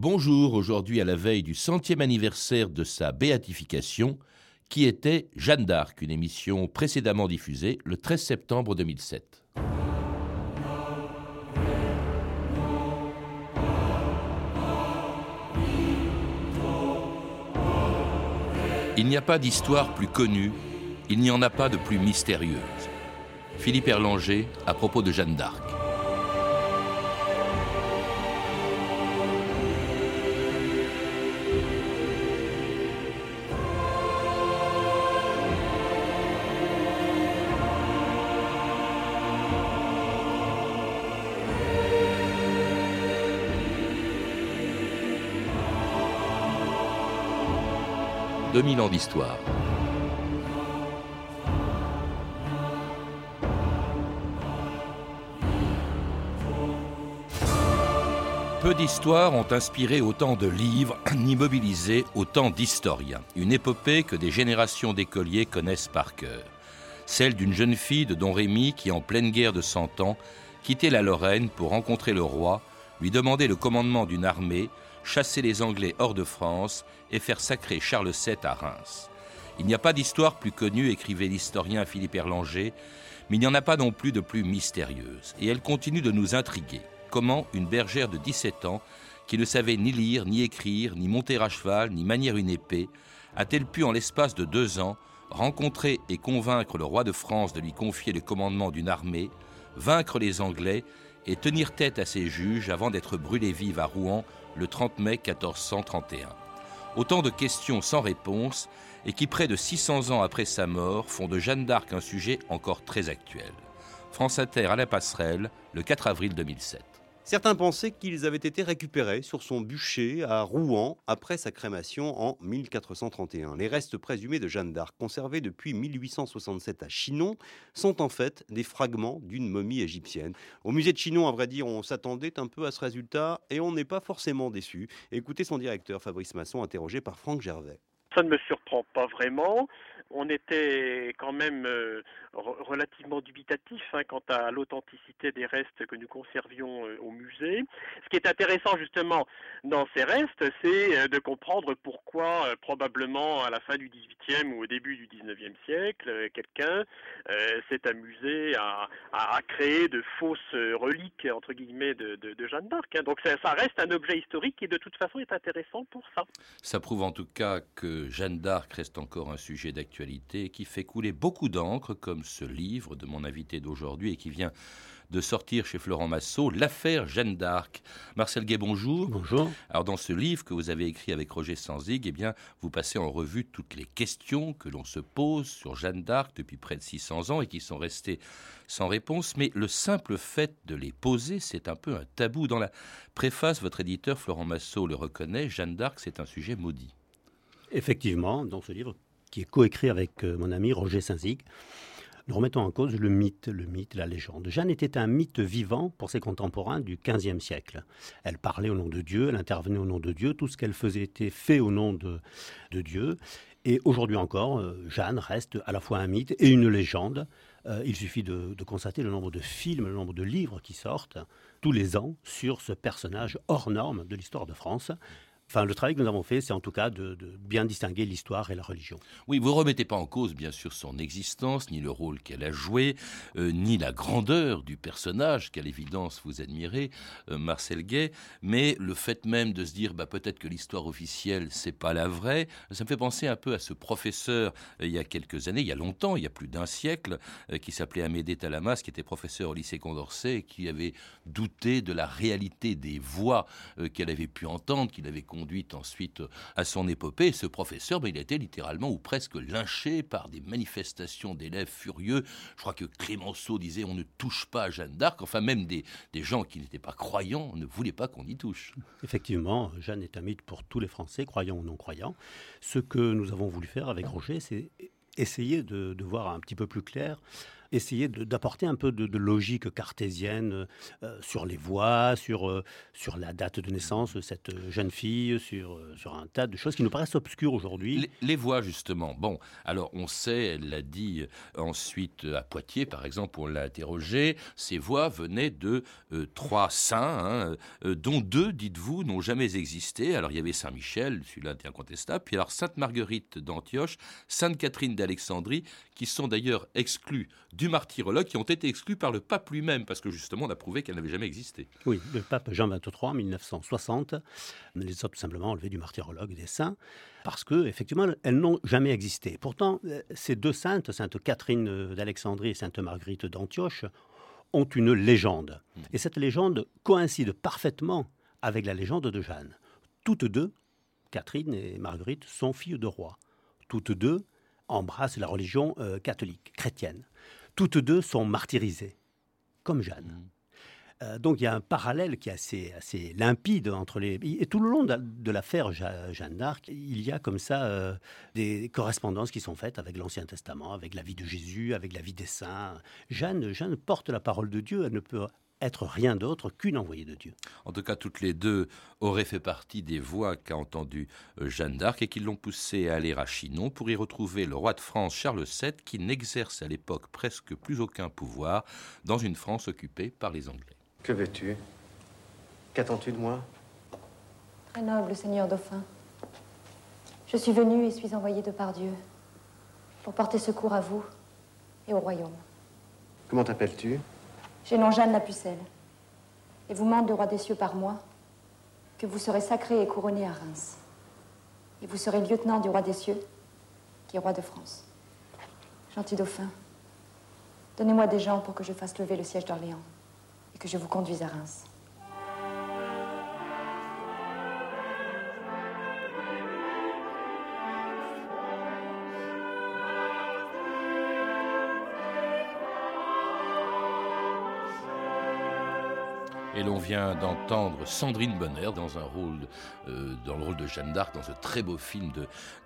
Bonjour, aujourd'hui à la veille du centième anniversaire de sa béatification, qui était Jeanne d'Arc, une émission précédemment diffusée le 13 septembre 2007. Il n'y a pas d'histoire plus connue, il n'y en a pas de plus mystérieuse. Philippe Erlanger à propos de Jeanne d'Arc. 2000 ans d'histoire. Peu d'histoires ont inspiré autant de livres, ni mobilisé autant d'historiens. Une épopée que des générations d'écoliers connaissent par cœur. Celle d'une jeune fille de Don Rémy qui, en pleine guerre de Cent Ans, quittait la Lorraine pour rencontrer le roi, lui demander le commandement d'une armée, chasser les Anglais hors de France et faire sacrer Charles VII à Reims. Il n'y a pas d'histoire plus connue, écrivait l'historien Philippe Erlanger, mais il n'y en a pas non plus de plus mystérieuse. Et elle continue de nous intriguer. Comment une bergère de 17 ans, qui ne savait ni lire, ni écrire, ni monter à cheval, ni manier une épée, a-t-elle pu, en l'espace de deux ans, rencontrer et convaincre le roi de France de lui confier le commandement d'une armée, vaincre les Anglais et tenir tête à ses juges avant d'être brûlée vive à Rouen le 30 mai 1431 Autant de questions sans réponse et qui, près de 600 ans après sa mort, font de Jeanne d'Arc un sujet encore très actuel. France Inter à la passerelle, le 4 avril 2007. Certains pensaient qu'ils avaient été récupérés sur son bûcher à Rouen après sa crémation en 1431. Les restes présumés de Jeanne d'Arc, conservés depuis 1867 à Chinon, sont en fait des fragments d'une momie égyptienne. Au musée de Chinon, à vrai dire, on s'attendait un peu à ce résultat et on n'est pas forcément déçu. Écoutez son directeur, Fabrice Masson, interrogé par Franck Gervais. Ça ne me surprend pas vraiment on était quand même euh, relativement dubitatif hein, quant à l'authenticité des restes que nous conservions euh, au musée. Ce qui est intéressant justement dans ces restes, c'est euh, de comprendre pourquoi probablement à la fin du XVIIIe ou au début du XIXe siècle, quelqu'un s'est amusé à, créer de fausses reliques entre guillemets de, Jeanne d'Arc. Hein. Donc ça, ça reste un objet historique qui de toute façon est intéressant pour ça. Ça prouve en tout cas que Jeanne d'Arc reste encore un sujet d'actualité qui fait couler beaucoup d'encre, comme ce livre de mon invité d'aujourd'hui et qui vient de sortir chez Florent Massot, L'affaire Jeanne d'Arc. Marcel Gay, bonjour. Bonjour. Alors, dans ce livre que vous avez écrit avec Roger Sanzig, eh bien, vous passez en revue toutes les questions que l'on se pose sur Jeanne d'Arc depuis près de 600 ans et qui sont restées sans réponse. Mais le simple fait de les poser, c'est un peu un tabou. Dans la préface, votre éditeur Florent Massot le reconnaît, Jeanne d'Arc, c'est un sujet maudit. Effectivement, dans ce livre, qui est coécrit avec euh, mon ami Roger Saint-Zig. Nous remettons en cause le mythe, le mythe, la légende. Jeanne était un mythe vivant pour ses contemporains du XVe siècle. Elle parlait au nom de Dieu, elle intervenait au nom de Dieu, tout ce qu'elle faisait était fait au nom de, Dieu. Et aujourd'hui encore, euh, Jeanne reste à la fois un mythe et une légende. Euh, il suffit de, de, constater le nombre de films, le nombre de livres qui sortent tous les ans sur ce personnage hors norme de l'histoire de France. Enfin, le travail que nous avons fait, c'est en tout cas de, bien distinguer l'histoire et la religion. Oui, vous remettez pas en cause, bien sûr, son existence, ni le rôle qu'elle a joué, euh, ni la grandeur du personnage qu'à l'évidence vous admirez, euh, Marcel Gay, mais le fait même de se dire, bah, peut-être que l'histoire officielle, c'est pas la vraie, ça me fait penser un peu à ce professeur, euh, il y a quelques années, il y a longtemps, il y a plus d'un siècle, qui s'appelait Amédée Talamas, qui était professeur au lycée Condorcet, qui avait douté de la réalité des voix qu'elle avait pu entendre, qu'il avait conduite ensuite à son épopée. ce professeur, ben, il a été littéralement ou presque lynché par des manifestations d'élèves furieux. Je crois que Clémenceau disait on ne touche pas à Jeanne d'Arc. Enfin, même des, des gens qui n'étaient pas croyants ne voulaient pas qu'on y touche. Effectivement, Jeanne est un mythe pour tous les Français, croyants ou non croyants. Ce que nous avons voulu faire avec Roger, c'est essayer de, voir un petit peu plus clair essayer d'apporter un peu de, logique cartésienne euh, sur les voix, sur, euh, sur la date de naissance de cette jeune fille, sur, euh, sur un tas de choses qui nous paraissent obscures aujourd'hui. Les, voix, justement. Bon, alors on sait, elle l'a dit ensuite à Poitiers, par exemple, on l'a interrogé, ces voix venaient de trois saints, hein, dont deux, dites-vous, n'ont jamais existé. Alors il y avait Saint-Michel, celui-là est incontestable, puis alors Sainte-Marguerite d'Antioche, Sainte-Catherine d'Alexandrie, qui sont d'ailleurs exclus du martyrologue, qui ont été exclus par le pape lui-même, parce que justement on a prouvé qu'elle n'avait jamais existé. Oui, le pape Jean XXIII en 1960 les a tout simplement enlevés du martyrologue des saints, parce que effectivement elles n'ont jamais existé. Pourtant, euh, ces deux saintes, Sainte Catherine d'Alexandrie et Sainte Marguerite d'Antioche, ont une légende. Mmh. Et cette légende coïncide parfaitement avec la légende de Jeanne. Toutes deux, Catherine et Marguerite, sont filles de rois. Toutes deux embrassent la religion euh, catholique, chrétienne. Toutes deux sont martyrisées, comme Jeanne. Mmh. Euh, donc il y a un parallèle qui est assez, assez limpide entre les... Et tout le long de, l'affaire Jeanne d'Arc, il y a comme ça euh, des correspondances qui sont faites avec l'Ancien Testament, avec la vie de Jésus, avec la vie des saints. Jeanne, Jeanne porte la parole de Dieu, elle ne peut être rien d'autre qu'une envoyée de Dieu. En tout cas, toutes les deux auraient fait partie des voix qu'a entendu euh, Jeanne d'Arc et qui l'ont poussée à aller à Chinon pour y retrouver le roi de France Charles VII qui n'exerce à l'époque presque plus aucun pouvoir dans une France occupée par les Anglais. Que veux-tu? Qu'attends-tu de moi? Très noble Seigneur Dauphin. Je suis venu et suis envoyé de par Dieu pour porter secours à vous et au royaume. Comment t'appelles-tu? Nom Jeanne la Pucelle. Et vous mande le roi des cieux par moi que vous serez sacré et couronné à Reims. Et vous serez lieutenant du roi des cieux, qui est roi de France. Gentil dauphin, donnez-moi des gens pour que je fasse lever le siège d'Orléans et que je vous conduise à Reims. Et l'on vient d'entendre Sandrine Bonner euh, dans le rôle de Jeanne d'Arc, dans ce très beau film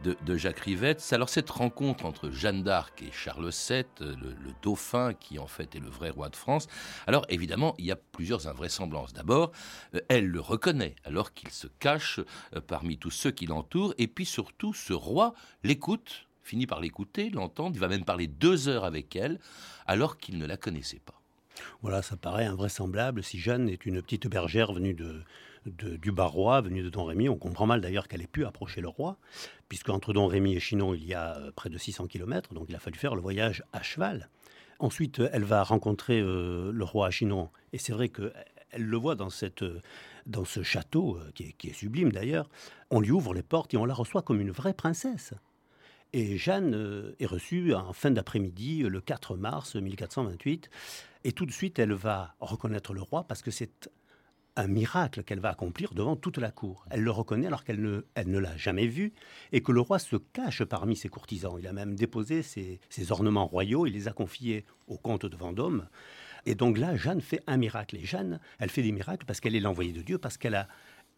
de, Jacques Rivette. Alors cette rencontre entre Jeanne d'Arc et Charles VII, le, le, dauphin qui en fait est le vrai roi de France. Alors évidemment, il y a plusieurs invraisemblances. D'abord, euh, elle le reconnaît alors qu'il se cache euh, parmi tous ceux qui l'entourent. Et puis surtout, ce roi l'écoute, finit par l'écouter, l'entendre. Il va même parler deux heures avec elle alors qu'il ne la connaissait pas. Voilà, ça paraît invraisemblable. Si Jeanne est une petite bergère venue de, du Barrois, venue de Don Rémy, on comprend mal d'ailleurs qu'elle ait pu approcher le roi, puisque entre Don Rémy et Chinon, il y a euh, près de 600 km, donc il a fallu faire le voyage à cheval. Ensuite, elle va rencontrer euh, le roi à Chinon, et c'est vrai qu'elle le voit dans, cette, dans ce château, euh, qui est sublime d'ailleurs. On lui ouvre les portes et on la reçoit comme une vraie princesse. Et Jeanne est reçue en fin d'après-midi, le 4 mars 1428. Et tout de suite, elle va reconnaître le roi parce que c'est un miracle qu'elle va accomplir devant toute la cour. Elle le reconnaît alors qu'elle ne, elle ne l'a jamais vu et que le roi se cache parmi ses courtisans. Il a même déposé ses, ornements royaux, il les a confiés au comte de Vendôme. Et donc là, Jeanne fait un miracle. Et Jeanne, elle fait des miracles parce qu'elle est l'envoyée de Dieu, parce qu'elle a,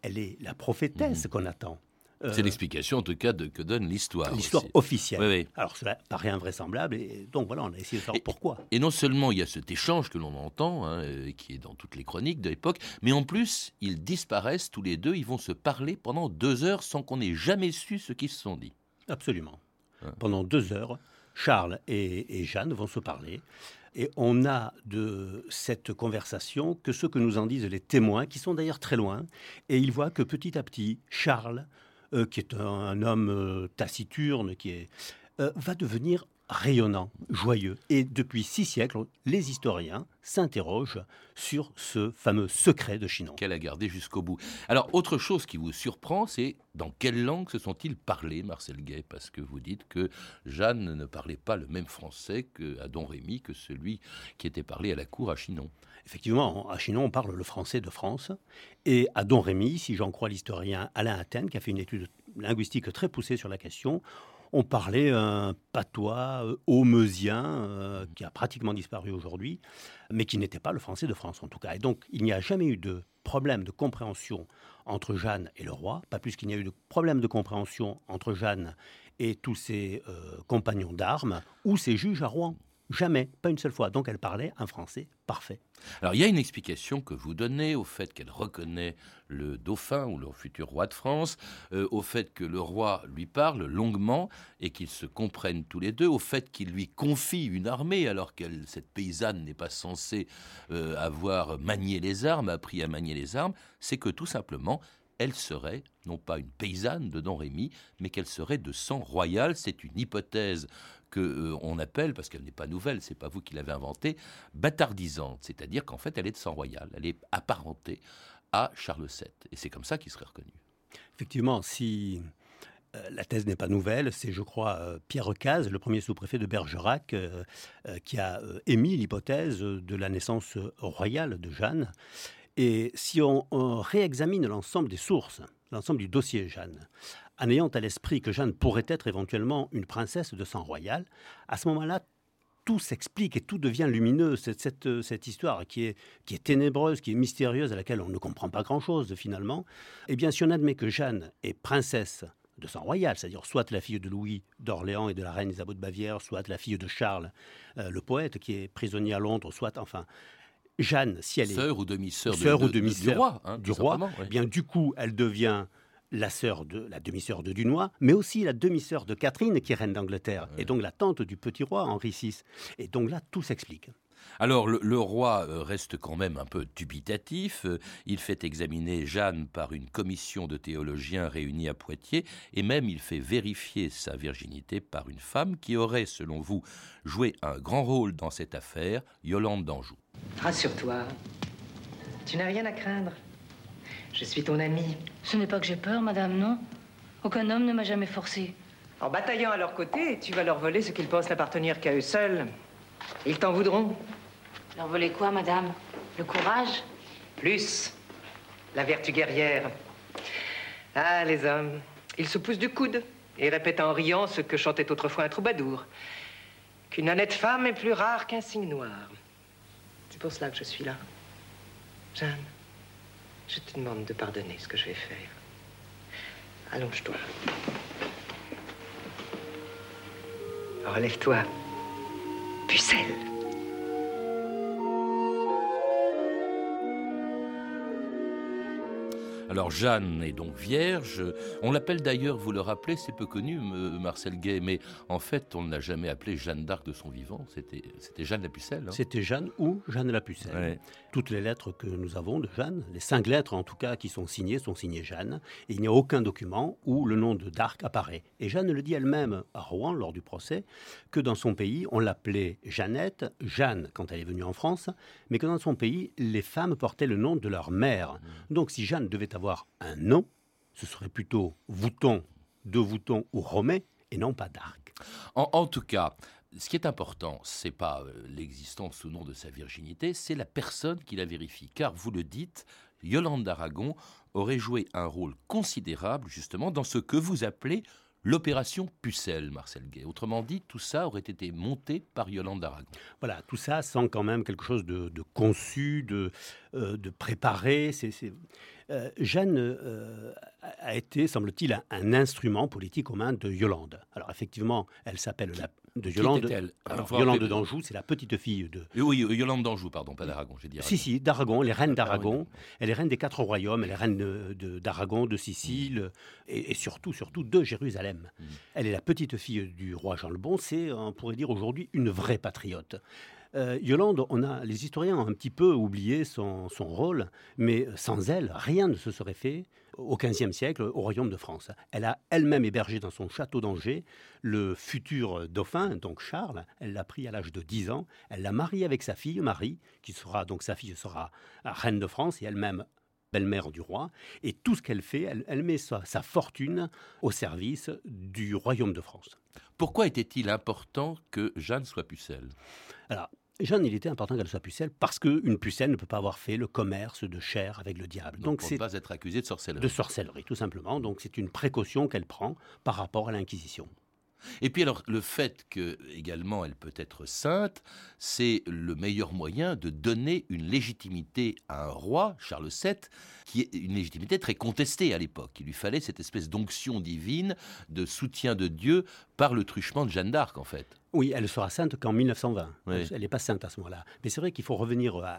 elle est la prophétesse mmh. qu'on attend. C'est euh, l'explication en tout cas de, que donne l'histoire. L'histoire officielle. Alors cela paraît invraisemblable et donc voilà, on a essayé de savoir pourquoi. Et non seulement il y a cet échange que l'on entend, hein, euh, qui est dans toutes les chroniques de l'époque, mais en plus ils disparaissent tous les deux, ils vont se parler pendant deux heures sans qu'on ait jamais su ce qu'ils se sont dit. Absolument. Hein. Pendant deux heures, Charles et, et Jeanne vont se parler. Et on a de cette conversation que ce que nous en disent les témoins, qui sont d'ailleurs très loin, et ils voient que petit à petit, Charles euh, qui est un, homme euh, taciturne, qui euh, va devenir rayonnant, joyeux. Et depuis six siècles, les historiens s'interrogent sur ce fameux secret de Chinon. Qu'elle a gardé jusqu'au bout. Alors, autre chose qui vous surprend, c'est dans quelle langue se sont-ils parlés, Marcel Gay? Parce que vous dites que Jeanne ne parlait pas le même français à Don Rémy que celui qui était parlé à la cour à Chinon. Effectivement, à Chinon, on parle le français de France. Et à Don Rémy, si j'en crois l'historien Alain Athènes, qui a fait une étude linguistique très poussée sur la question, on parlait un patois euh, homeusien euh, qui a pratiquement disparu aujourd'hui, mais qui n'était pas le français de France en tout cas. Et donc il n'y a jamais eu de problème de compréhension entre Jeanne et le roi, pas plus qu'il n'y a eu de problème de compréhension entre Jeanne et tous ses euh, compagnons d'armes ou ses juges à Rouen. Jamais, pas une seule fois. Donc elle parlait un français parfait. Alors il y a une explication que vous donnez au fait qu'elle reconnaît le dauphin ou le futur roi de France, euh, au fait que le roi lui parle longuement et qu'ils se comprennent tous les deux, au fait qu'il lui confie une armée alors que cette paysanne n'est pas censée euh, avoir manié les armes, appris à manier les armes, c'est que tout simplement elle serait non pas une paysanne de Don mais qu'elle serait de sang royal. C'est une hypothèse que euh, on appelle, parce qu'elle n'est pas nouvelle, c'est pas vous qui l'avez inventée, bâtardisante, c'est-à-dire qu'en fait elle est de sang royal, elle est apparentée à Charles VII, et c'est comme ça qu'il serait reconnu. Effectivement, si euh, la thèse n'est pas nouvelle, c'est je crois euh, Pierre Caz, le premier sous-préfet de Bergerac, qui a émis l'hypothèse de la naissance royale de Jeanne. Et si on, réexamine l'ensemble des sources, l'ensemble du dossier Jeanne, en ayant à l'esprit que Jeanne pourrait être éventuellement une princesse de sang royal, à ce moment-là, tout s'explique et tout devient lumineux. Cette, cette, cette, histoire qui est, qui est ténébreuse, qui est mystérieuse, à laquelle on ne comprend pas grand-chose finalement, eh bien, si on admet que Jeanne est princesse de sang royal, c'est-à-dire soit la fille de Louis d'Orléans et de la reine Isabeau de Bavière, soit la fille de Charles, euh, le poète, qui est prisonnier à Londres, soit enfin Jeanne, si elle est sœur ou demi-sœur ou demi du roi, hein, du roi, eh bien du coup, elle devient la sœur de la demi-sœur de Dunois, mais aussi la demi-sœur de Catherine qui est reine d'Angleterre, et donc la tante du petit roi Henri VI. Et donc là, tout s'explique. Alors le, roi euh, reste quand même un peu dubitatif. Euh, il fait examiner Jeanne par une commission de théologiens réunis à Poitiers et même il fait vérifier sa virginité par une femme qui aurait, selon vous, joué un grand rôle dans cette affaire, Yolande d'Anjou. Rassure-toi, tu n'as rien à craindre. Je suis ton ami. Ce n'est pas que j'ai peur, madame, non? Aucun homme ne m'a jamais forcé. En bataillant à leur côté, tu vas leur voler ce qu'ils pensent n'appartenir qu'à eux seuls. Ils t'en voudront. Leur voler quoi, madame? Le courage? Plus. La vertu guerrière. Ah, les hommes. Ils se poussent du coude et répètent en riant ce que chantait autrefois un troubadour. Qu'une honnête femme est plus rare qu'un signe noir. C'est pour cela que je suis là. Jeanne, je te demande de pardonner ce que je vais faire. Allonge-toi. Relève-toi. Pucelle. Alors Jeanne est donc vierge. On l'appelle d'ailleurs, vous le rappelez, c'est peu connu, Marcel Gay, mais en fait, on ne l'a jamais appelée Jeanne d'Arc de son vivant. C'était, c'était Jeanne la Pucelle. Hein. C'était Jeanne ou Jeanne la Pucelle. Toutes les lettres que nous avons de Jeanne, les cinq lettres en tout cas qui sont signées, sont signées Jeanne. Et il n'y a aucun document où le nom de d'Arc apparaît. Et Jeanne le dit elle-même à Rouen lors du procès que dans son pays, on l'appelait Jeannette, Jeanne quand elle est venue en France, mais que dans son pays, les femmes portaient le nom de leur mère. Mmh. Donc si Jeanne devait avoir un nom, ce serait plutôt Vouton, de Vouton ou Romet, et non pas d'Arc. En, tout cas, ce qui est important, c'est pas euh, l'existence ou non de sa virginité, c'est la personne qui la vérifie. Car vous le dites, Yolande d'Aragon aurait joué un rôle considérable justement dans ce que vous appelez l'opération Pucelle, Marcel Gay. Autrement dit, tout ça aurait été monté par Yolande d'Aragon. Voilà, tout ça sans quand même quelque chose de, conçu, de, euh, de préparé. C'est, euh, Jeanne euh, a été, semble-t-il, un, un, instrument politique aux mains de Yolande. Alors effectivement, elle s'appelle la, de Yolande. Yolande d'Anjou, c'est la petite fille de. Oui, Yolande d'Anjou, pardon, pas d'Aragon, j'ai dit. Si, si, d'Aragon, elle est reine d'Aragon. Elle est reine des quatre royaumes, elle est reine d'Aragon, de, Sicile et, surtout, surtout de Jérusalem. Mm. Elle est la petite fille du roi Jean le Bon, c'est, on pourrait dire aujourd'hui, une vraie patriote. Euh, Yolande, on a, les historiens ont un petit peu oublié son, rôle, mais sans elle, rien ne se serait fait au XVe siècle au royaume de France. Elle a elle-même hébergé dans son château d'Angers le futur dauphin, donc Charles. Elle l'a pris à l'âge de 10 ans. Elle l'a marié avec sa fille Marie, qui sera donc sa fille sera reine de France et elle-même belle-mère du roi, et tout ce qu'elle fait, elle, met sa, sa, fortune au service du royaume de France. Pourquoi était-il important que Jeanne soit pucelle? Alors, Jeanne, il était important qu'elle soit pucelle parce qu'une pucelle ne peut pas avoir fait le commerce de chair avec le diable. Donc, Donc ne pas être accusée de sorcellerie. De sorcellerie, tout simplement. Donc c'est une précaution qu'elle prend par rapport à l'Inquisition. Et puis alors, le fait que également elle peut être sainte, c'est le meilleur moyen de donner une légitimité à un roi, Charles VII, qui est une légitimité très contestée à l'époque. Il lui fallait cette espèce d'onction divine, de soutien de Dieu par le truchement de Jeanne d'Arc, en fait. Oui, elle sera sainte qu'en 1920. Elle n'est pas sainte à ce moment-là. Mais c'est vrai qu'il faut revenir à,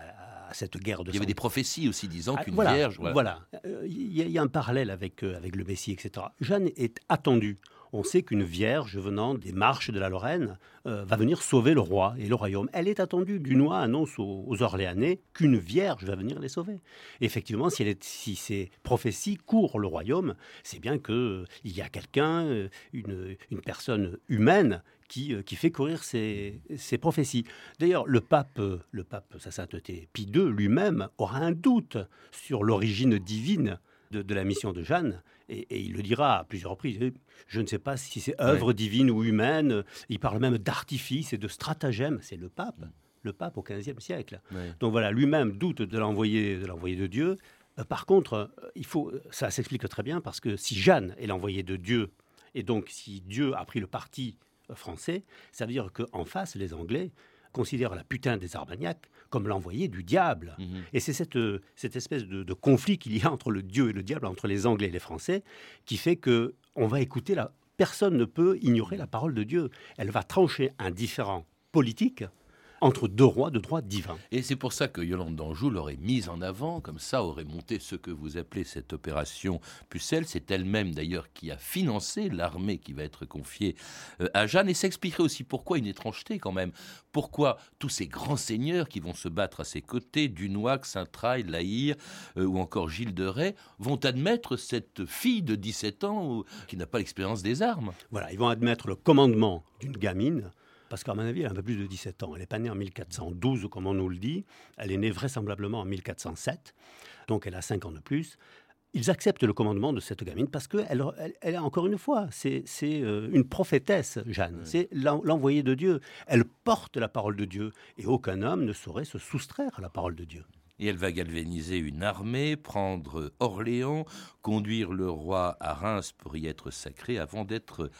cette guerre de Il y avait des prophéties aussi disant ah, qu'une vierge... Voilà, euh, il y, a un parallèle avec, euh, avec le Messie, etc. Jeanne est attendue on sait qu'une vierge venant des marches de la Lorraine euh, va venir sauver le roi et le royaume. Elle est attendue. Dunois annonce aux, Orléanais qu'une vierge va venir les sauver. effectivement, si, ces prophéties courent le royaume, c'est bien qu'il euh, y a quelqu'un, euh, une, personne humaine qui, fait courir ces, prophéties. D'ailleurs, le pape, le pape, sa sainteté Pie II lui-même aura un doute sur l'origine divine de, la mission de Jeanne, et, il le dira à plusieurs reprises. Je ne sais pas si c'est œuvre divine ou humaine. Il parle même d'artifice et de stratagème. C'est le pape, le pape au XVe siècle. Donc voilà, lui-même doute de l'envoyé de l'envoyé de Dieu. Euh, par contre, euh, il faut, ça s'explique très bien parce que si Jeanne est l'envoyé de Dieu, et donc si Dieu a pris le parti euh, français, ça veut dire qu'en face, les Anglais considèrent la putain des Armagnacs comme l'envoyé du diable. Mhm. Et c'est cette, cette espèce de, conflit qu'il y a entre le Dieu et le diable, entre les Anglais et les Français, qui fait que on va écouter la... Personne ne peut ignorer la parole de Dieu. Elle va trancher un différent politique entre deux rois de droit divin. Et c'est pour ça que Yolande d'Anjou l'aurait mise en avant, comme ça aurait monté ce que vous appelez cette opération Pucelle. C'est elle-même d'ailleurs qui a financé l'armée qui va être confiée euh, à Jeanne et s'expliquerait aussi pourquoi une étrangeté quand même. Pourquoi tous ces grands seigneurs qui vont se battre à ses côtés, Dunois, Saint-Trail, Laïr euh, ou encore Gilles de Rais, vont admettre cette fille de 17 ans qui n'a pas l'expérience des armes. Voilà, ils vont admettre le commandement d'une gamine parce qu'à mon avis, elle a un peu plus de 17 ans. Elle n'est pas née en 1412, comme on nous le dit. Elle est née vraisemblablement en 1407. Donc elle a 5 ans de plus. Ils acceptent le commandement de cette gamine parce qu'elle, elle, elle, encore une fois, c'est, euh, une prophétesse, Jeanne. C'est l'envoyée de Dieu. Elle porte la parole de Dieu. Et aucun homme ne saurait se soustraire à la parole de Dieu. Et elle va galvaniser une armée, prendre Orléans, conduire le roi à Reims pour y être sacré avant d'être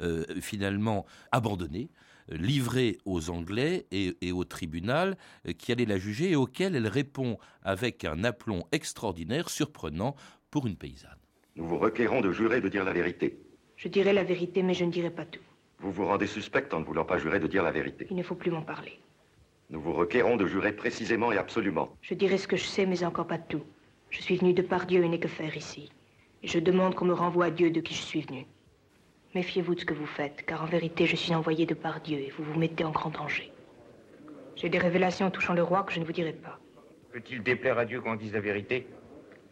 euh, finalement abandonnée livrée aux Anglais et, au tribunal euh, qui allait la juger et auquel elle répond avec un aplomb extraordinaire, surprenant pour une paysanne. Nous vous requérons de jurer de dire la vérité. Je dirai la vérité, mais je ne dirai pas tout. Vous vous rendez suspecte en ne voulant pas jurer de dire la vérité. Il ne faut plus m'en parler. Nous vous requérons de jurer précisément et absolument. Je dirai ce que je sais, mais encore pas tout. Je suis venu de par Dieu et n'ai que faire ici. Et je demande qu'on me renvoie à Dieu de qui je suis venu. Méfiez-vous de ce que vous faites, car en vérité, je suis envoyé de par Dieu et vous vous mettez en grand danger. J'ai des révélations touchant le roi que je ne vous dirai pas. Peut-il déplaire à Dieu qu'on dise la vérité?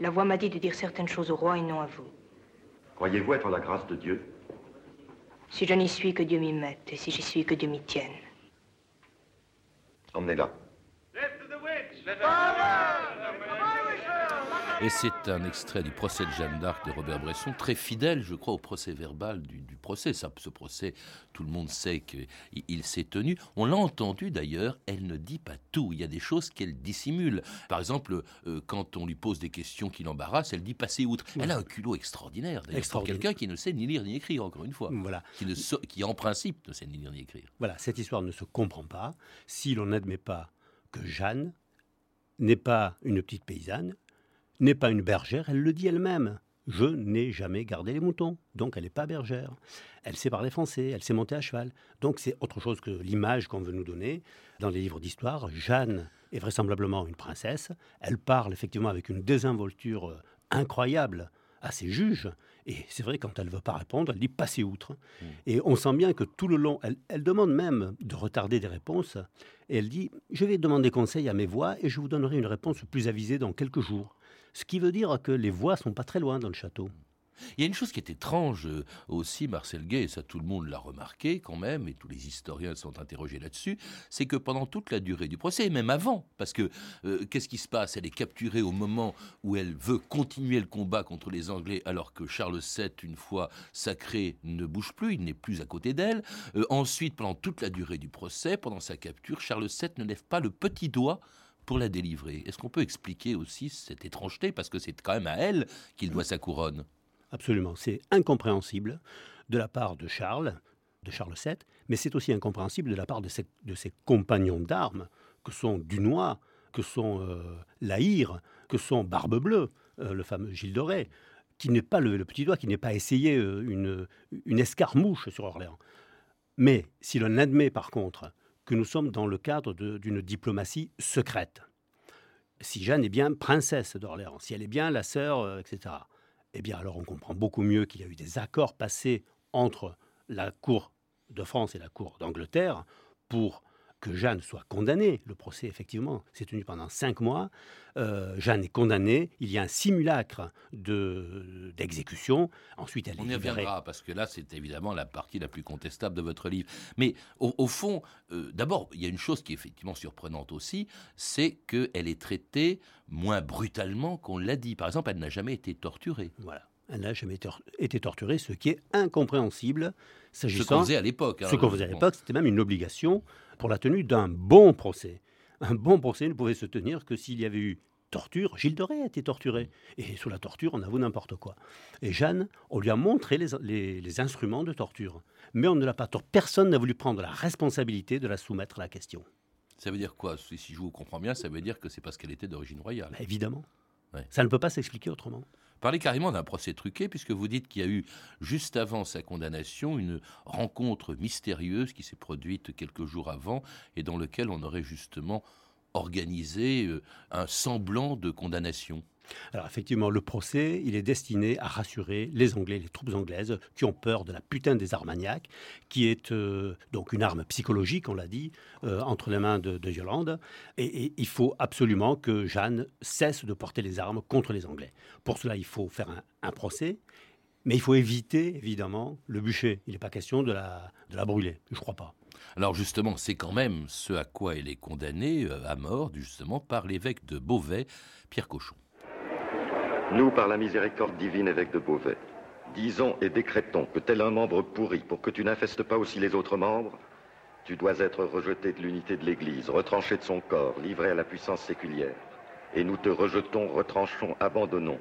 La voix m'a dit de dire certaines choses au roi et non à vous. Croyez-vous être la grâce de Dieu? Si je n'y suis, que Dieu m'y mette, et si j'y suis, que Dieu m'y tienne. Emmenez-la. Et c'est un extrait du procès de Jeanne d'Arc de Robert Bresson, très fidèle, je crois, au procès verbal du, procès. Ça, ce procès, tout le monde sait qu'il s'est tenu. On l'a entendu d'ailleurs, elle ne dit pas tout. Il y a des choses qu'elle dissimule. Par exemple, euh, quand on lui pose des questions qui l'embarrassent, elle dit passer outre. Elle a un culot extraordinaire, d'ailleurs, pour quelqu'un qui ne sait ni lire ni écrire, encore une fois. Voilà. Qui, ne, qui, en principe, ne sait ni lire ni écrire. Voilà, cette histoire ne se comprend pas si l'on n'admet pas que Jeanne n'est pas une petite paysanne, n'est pas une bergère, elle le dit elle-même. Je n'ai jamais gardé les moutons, donc elle n'est pas bergère. Elle sait parler français, elle sait monter à cheval. Donc c'est autre chose que l'image qu'on veut nous donner. Dans les livres d'histoire, Jeanne est vraisemblablement une princesse. Elle parle effectivement avec une désinvolture euh, incroyable à ses juges. Et c'est vrai, quand elle ne veut pas répondre, elle dit passez outre. Mmh. Et on sent bien que tout le long, elle, elle, demande même de retarder des réponses. Et elle dit je vais demander conseil à mes voix et je vous donnerai une réponse plus avisée dans quelques jours. Ce qui veut dire que les voix sont pas très loin dans le château. Il y a une chose qui est étrange euh, aussi, Marcel Gay, et ça tout le monde l'a remarqué quand même, et tous les historiens sont interrogés là-dessus, c'est que pendant toute la durée du procès, et même avant, parce que euh, qu'est-ce qui se passe? Elle est capturée au moment où elle veut continuer le combat contre les Anglais, alors que Charles VII, une fois sacré, ne bouge plus, il n'est plus à côté d'elle. Euh, ensuite, pendant toute la durée du procès, pendant sa capture, Charles VII ne lève pas le petit doigt pour la délivrer. Est-ce qu'on peut expliquer aussi cette étrangeté Parce que c'est quand même à elle qu'il doit sa couronne? Absolument. C'est incompréhensible de la part de Charles de Charles VII, mais c'est aussi incompréhensible de la part de ses, compagnons d'armes, que sont Dunois, que sont euh, que sont Barbe Bleue, euh, le fameux Gilles Rais, qui n'est pas le, petit doigt, qui n'est pas essayé euh, une escarmouche sur Orléans. Mais si l'on admet par contre que nous sommes dans le cadre d'une diplomatie secrète, si Jeanne est bien princesse d'Orléans, si elle est bien la sœur, euh, etc., eh bien alors on comprend beaucoup mieux qu'il y a eu des accords passés entre la cour de France et la cour d'Angleterre pour que Jeanne soit condamnée. Le procès, effectivement, s'est tenu pendant cinq mois. Euh, Jeanne est condamnée. Il y a un simulacre de, d'exécution. Ensuite, elle On est y reviendra, parce que là, c'est évidemment la partie la plus contestable de votre livre. Mais au, au fond, euh, d'abord, il y a une chose qui est effectivement surprenante aussi, c'est qu'elle est traitée moins brutalement qu'on l'a dit. Par exemple, elle n'a jamais été torturée. Voilà. Elle n'a jamais tor- été torturée, ce qui est incompréhensible Ce qu'on s'agissant. faisait à l'époque. hein. Ce qu'on faisait à l'époque, c'était même une obligation pour la tenue d'un bon procès. Un bon procès ne pouvait se tenir que s'il y avait eu torture. Gilles Rais a été torturé. Et sous la torture, on avoue n'importe quoi. Et Jeanne, on lui a montré les, les- les instruments de torture. Mais on ne l'a pas. Personne n'a voulu prendre la responsabilité de la soumettre à la question. Ça veut dire quoi? Si, si je vous comprends bien, ça veut dire que c'est parce qu'elle était d'origine royale. Bah, évidemment. Ouais. Ça ne peut pas s'expliquer autrement. Parlez carrément d'un procès truqué, puisque vous dites qu'il y a eu, juste avant sa condamnation, une rencontre mystérieuse qui s'est produite quelques jours avant et dans lequel on aurait justement organisé euh, un semblant de condamnation. Alors effectivement, le procès, il est destiné à rassurer les Anglais, les troupes anglaises qui ont peur de la putain des Armagnacs, qui est euh, donc une arme psychologique, on l'a dit, euh, entre les mains de, de Yolande. Et, il faut absolument que Jeanne cesse de porter les armes contre les Anglais. Pour cela, il faut faire un, un procès, mais il faut éviter, évidemment, le bûcher. Il n'est pas question de la, de la brûler, je crois pas. Alors justement, c'est quand même ce à quoi elle est condamnée euh, à mort, justement, par l'évêque de Beauvais, Pierre Cochon. Nous, par la miséricorde divine, évêque de Beauvais, disons et décrétons que tel un membre pourri, pour que tu n'infestes pas aussi les autres membres, tu dois être rejeté de l'unité de l'Église, retranché de son corps, livré à la puissance séculière. Et nous te rejetons, retranchons, abandonnons,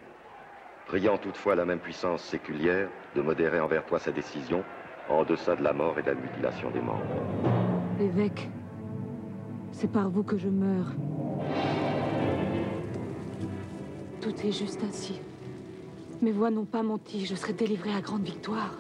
priant toutefois la même puissance séculière de modérer envers toi sa décision, en deçà de la mort et de la mutilation des membres. Évêque, c'est par vous que je meurs. Tout est juste ainsi. Mes voix n'ont pas menti, je serai délivré à grande victoire.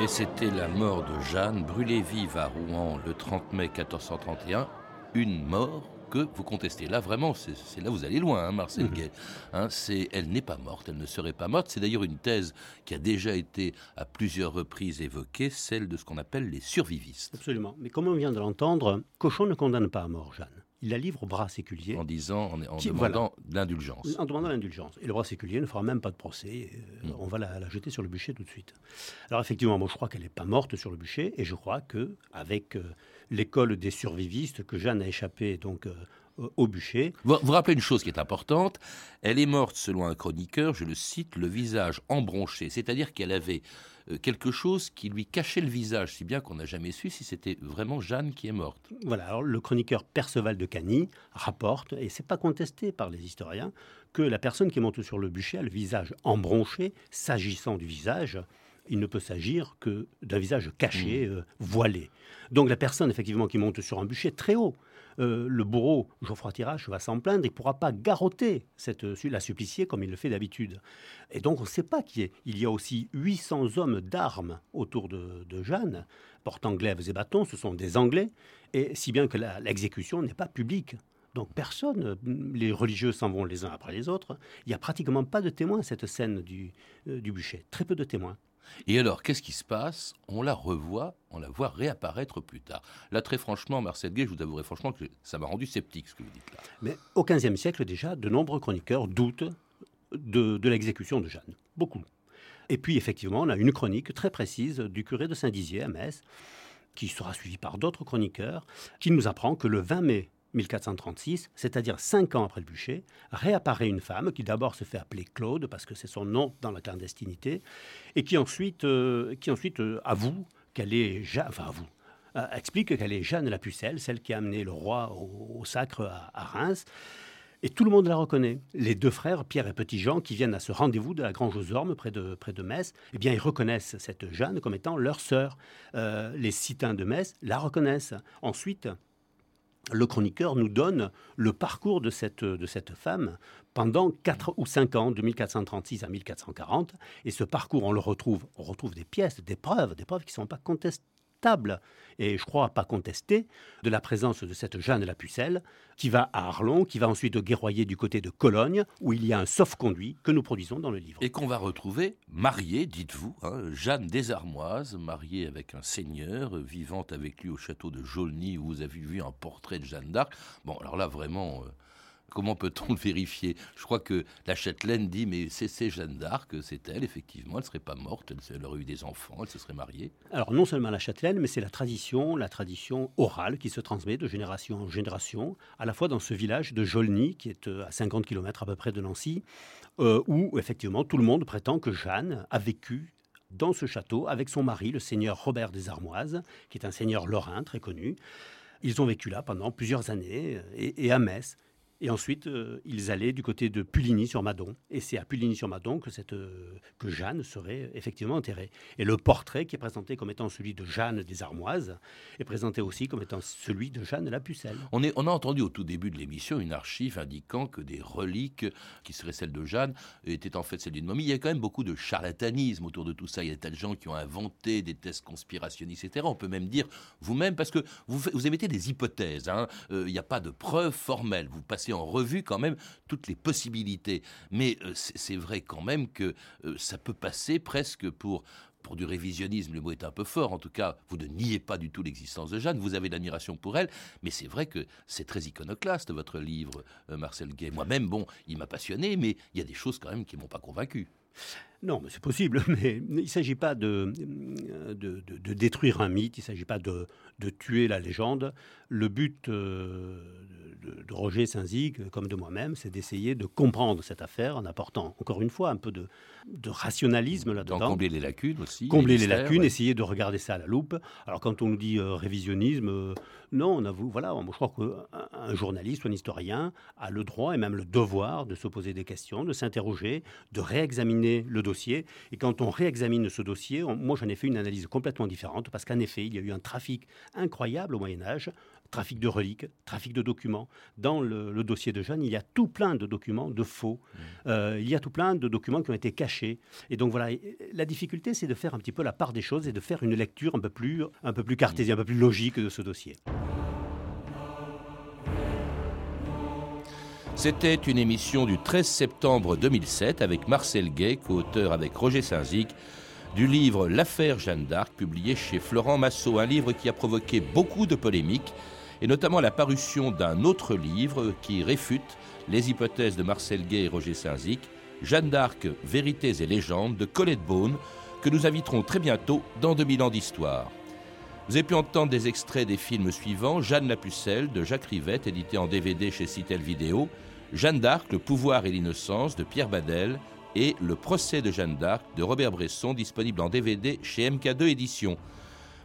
Et c'était la mort de Jeanne, brûlée vive à Rouen le 30 mai 1431. Une mort que vous contestez. Là, vraiment, c'est là où vous allez loin, hein, Marcel Mhm. Gay. Hein, c'est, elle n'est pas morte, elle ne serait pas morte. C'est d'ailleurs une thèse qui a déjà été à plusieurs reprises évoquée, celle de ce qu'on appelle les survivistes. Absolument. Mais comme on vient de l'entendre, Cochon ne condamne pas à mort Jeanne. Il la livre au bras séculier. En disant, en, en Qui- demandant l'indulgence. En demandant l'indulgence. Et le roi séculier ne fera même pas de procès. euh, Non. On va la, la jeter sur le bûcher tout de suite. Alors effectivement, moi je crois qu'elle n'est pas morte sur le bûcher. Et je crois que avec euh, l'école des survivistes, que Jeanne a échappé donc euh, au- bûcher, Vous vous rappelez une chose qui est importante, elle est morte selon un chroniqueur, je le cite, le visage embronché, c'est-à-dire qu'elle avait quelque chose qui lui cachait le visage, si bien qu'on n'a jamais su si c'était vraiment Jeanne qui est morte. voilà. Alors le chroniqueur Perceval de Cagny rapporte, et c'est pas contesté par les historiens, que la personne qui monte sur le bûcher a le visage embronché. S'agissant du visage, il ne peut s'agir que d'un visage caché, euh, voilé. Donc la personne effectivement qui monte sur un bûcher très haut, euh, le bourreau Geoffroy Tirache va s'en plaindre, il ne pourra pas garrotter cette, la suppliciée comme il le fait d'habitude. Et donc on ne sait pas qui est. Il y a aussi 800 hommes d'armes autour de, de Jeanne, portant glaives et bâtons, ce sont des Anglais, et si bien que l'exécution n'est pas publique. Donc personne, euh, les religieux s'en vont les uns après les autres. Il n'y a pratiquement pas de témoins à cette scène du, euh, du bûcher. Très peu de témoins. Et alors, qu'est-ce qui se passe? On la revoit, on la voit réapparaître plus tard. Là, très franchement, Marcel Gay, je vous avouerai franchement que ça m'a rendu sceptique ce que vous dites là. Mais au XVe siècle déjà, de nombreux chroniqueurs doutent de, de l'exécution de Jeanne. Beaucoup. Et puis effectivement, on a une chronique très précise du curé de Saint-Dizier à Metz, qui sera suivie par d'autres chroniqueurs, qui nous apprend que le 20 mai 1436, c'est-à-dire cinq ans après le bûcher, réapparaît une femme qui d'abord se fait appeler Claude, parce que c'est son nom dans la clandestinité, et qui ensuite, euh, qui ensuite euh, avoue qu'elle est... Euh, explique qu'elle est Jeanne la Pucelle, celle qui a amené le roi au, sacre à, à Reims. Et tout le monde la reconnaît. Les deux frères, Pierre et Petit Jean, qui viennent à ce rendez-vous de la Grange aux Ormes, près de, près de Metz, eh bien, ils reconnaissent cette Jeanne comme étant leur sœur. Les citins de Metz la reconnaissent. Ensuite, le chroniqueur nous donne le parcours de cette, de cette femme pendant 4 ou 5 ans, de 1436 à 1440. Et ce parcours, on le retrouve, on retrouve des pièces, des preuves, des preuves qui ne sont pas contestées et je crois pas contester, de la présence de cette Jeanne la Pucelle, qui va à Arlon, qui va ensuite guerroyer du côté de Cologne, où il y a un sauf-conduit que nous produisons dans le livre. Et qu'on va retrouver mariée, dites-vous, hein, Jeanne des Armoises, mariée avec un seigneur, vivant avec lui au château de Jaulny, où vous avez vu un portrait de Jeanne d'Arc. Bon, alors là, vraiment... Euh, Comment peut-on le vérifier? Je crois que la châtelaine dit mais c'est Jeanne d'Arc, c'est elle, effectivement, elle ne serait pas morte, elle, aurait eu des enfants, elle se serait mariée. Alors non seulement la châtelaine, mais c'est la tradition, la tradition orale qui se transmet de génération en génération, à la fois dans ce village de Jolny, qui est euh, à 50 km à peu près de Nancy, euh, où effectivement tout le monde prétend que Jeanne a vécu dans ce château avec son mari, le seigneur Robert des Armoises, qui est un seigneur lorrain très connu. Ils ont vécu là pendant plusieurs années euh, et à Metz. Et ensuite, euh, ils allaient du côté de Puligny-sur-Madon. Et c'est à Puligny-sur-Madon que, cette, euh, que Jeanne serait effectivement enterrée. Et le portrait qui est présenté comme étant celui de Jeanne des Armoises est présenté aussi comme étant celui de Jeanne la Pucelle. On, est, on a entendu au tout début de l'émission une archive indiquant que des reliques qui seraient celles de Jeanne étaient en fait celles d'une momie. Il y a quand même beaucoup de charlatanisme autour de tout ça. Il y a des tas de gens qui ont inventé des tests conspirationnistes, etc. On peut même dire vous-même, parce que vous, vous émettez des hypothèses. Hein. Euh, il n'y a pas de preuves formelles. Vous passez en revue quand même toutes les possibilités. Mais euh, c'est vrai quand même que euh, ça peut passer presque pour pour du révisionnisme, le mot est un peu fort, en tout cas, vous ne niez pas du tout l'existence de Jeanne, vous avez l'admiration pour elle, mais c'est vrai que c'est très iconoclaste, votre livre, euh, Marcel Gay. Moi-même, bon, il m'a passionné, mais il y a des choses quand même qui m'ont pas convaincu. Non, mais c'est possible, mais il ne s'agit pas de, de, détruire un mythe, il ne s'agit pas de, tuer la légende. Le but de, Roger Saint-Zig, comme de moi-même, c'est d'essayer de comprendre cette affaire en apportant, encore une fois, un peu de, rationalisme là-dedans. Combler les lacunes aussi. Combler les, lacunes, essayer de regarder ça à la loupe. Alors quand on nous dit euh, révisionnisme, euh, non, on avoue, voilà, je crois qu'un journaliste ou un historien a le droit et même le devoir de se poser des questions, de s'interroger, de réexaminer le dossier. Et quand on réexamine ce dossier, moi j'en ai fait une analyse complètement différente parce qu'en effet, il y a eu un trafic incroyable au Moyen Âge trafic de reliques, trafic de documents. Dans le, dossier de Jeanne, il y a tout plein de documents de faux. Mmh. Euh, il y a tout plein de documents qui ont été cachés. Et donc voilà, la difficulté, c'est de faire un petit peu la part des choses et de faire une lecture un peu plus, un peu plus cartésienne, un peu plus logique de ce dossier. C'était une émission du 13 septembre 2007 avec Marcel Gay, co-auteur avec Roger Saint-Zig du livre L'affaire Jeanne d'Arc, publié chez Florent Massot, un livre qui a provoqué beaucoup de polémiques, et notamment la parution d'un autre livre qui réfute les hypothèses de Marcel Gay et Roger Saint-Zic, Jeanne d'Arc, Vérités et légendes de Colette Beaune, que nous inviterons très bientôt dans 2000 ans d'histoire. Vous avez pu entendre des extraits des films suivants Jeanne la Pucelle de Jacques Rivette, édité en DVD chez Citel Vidéo, Jeanne d'Arc, Le pouvoir et l'innocence de Pierre Badel, et Le procès de Jeanne d'Arc de Robert Bresson, disponible en DVD chez MK2 Éditions.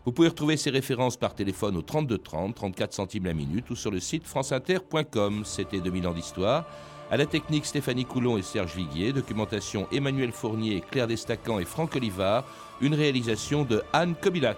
Vous pouvez retrouver ces références par téléphone au 32 30, 34 centimes la minute ou sur le site franceinter.com. C'était 2000 ans d'histoire. À la technique, Stéphanie Coulon et Serge Viguier. Documentation, Emmanuel Fournier, Claire Destacan et Franck Olivard. Une réalisation de Anne Kobilac.